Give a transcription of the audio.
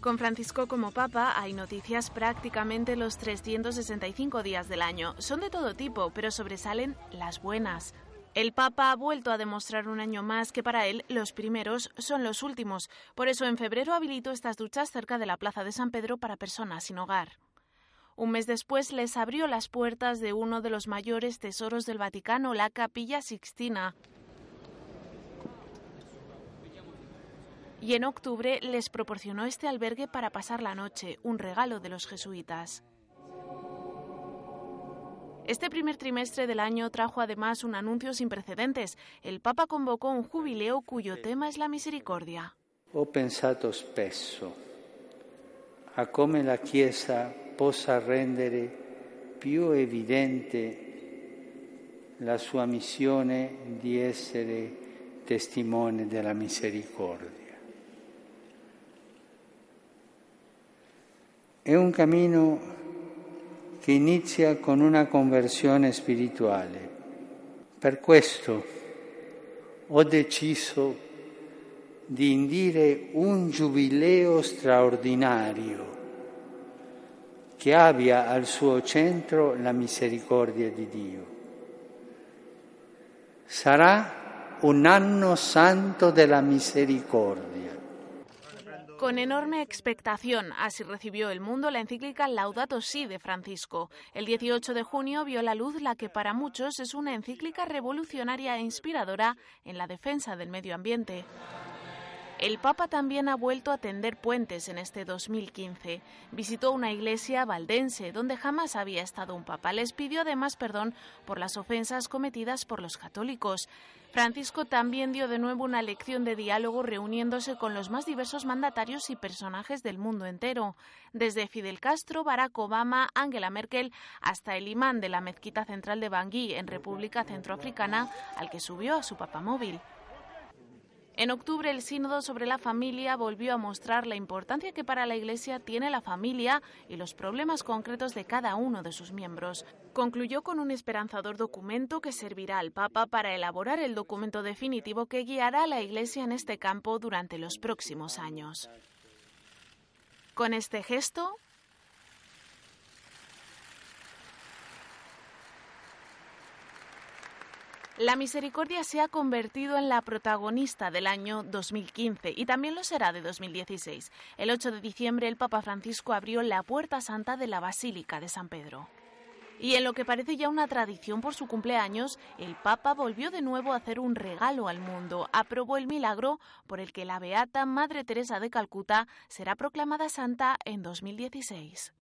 Con Francisco como Papa hay noticias prácticamente los 365 días del año. Son de todo tipo, pero sobresalen las buenas. El Papa ha vuelto a demostrar un año más que para él los primeros son los últimos. Por eso en febrero habilitó estas duchas cerca de la Plaza de San Pedro para personas sin hogar. Un mes después les abrió las puertas de uno de los mayores tesoros del Vaticano, la Capilla Sixtina. Y en octubre les proporcionó este albergue para pasar la noche, un regalo de los jesuitas. Este primer trimestre del año trajo además un anuncio sin precedentes. El Papa convocó un jubileo cuyo tema es la misericordia. Ho pensato spesso a come la Chiesa possa rendere più evidente la sua missione di essere testimone della misericordia. È un cammino che inizia con una conversione spirituale. Per questo ho deciso di indire un giubileo straordinario che abbia al suo centro la misericordia di Dio. Sarà un anno santo della misericordia. Con enorme expectación, así recibió el mundo la encíclica Laudato Si de Francisco. El 18 de junio vio la luz la que para muchos es una encíclica revolucionaria e inspiradora en la defensa del medio ambiente. El Papa también ha vuelto a tender puentes en este 2015. Visitó una iglesia valdense donde jamás había estado un papa. Les pidió además perdón por las ofensas cometidas por los católicos. Francisco también dio de nuevo una lección de diálogo reuniéndose con los más diversos mandatarios y personajes del mundo entero, desde Fidel Castro, Barack Obama, Angela Merkel, hasta el imán de la mezquita central de Bangui en República Centroafricana, al que subió a su papamóvil. En octubre, el Sínodo sobre la Familia volvió a mostrar la importancia que para la Iglesia tiene la familia y los problemas concretos de cada uno de sus miembros. Concluyó con un esperanzador documento que servirá al Papa para elaborar el documento definitivo que guiará a la Iglesia en este campo durante los próximos años. Con este gesto, La misericordia se ha convertido en la protagonista del año 2015 y también lo será de 2016. El 8 de diciembre el Papa Francisco abrió la Puerta Santa de la Basílica de San Pedro. Y en lo que parece ya una tradición por su cumpleaños, el Papa volvió de nuevo a hacer un regalo al mundo. Aprobó el milagro por el que la beata Madre Teresa de Calcuta será proclamada santa en 2016.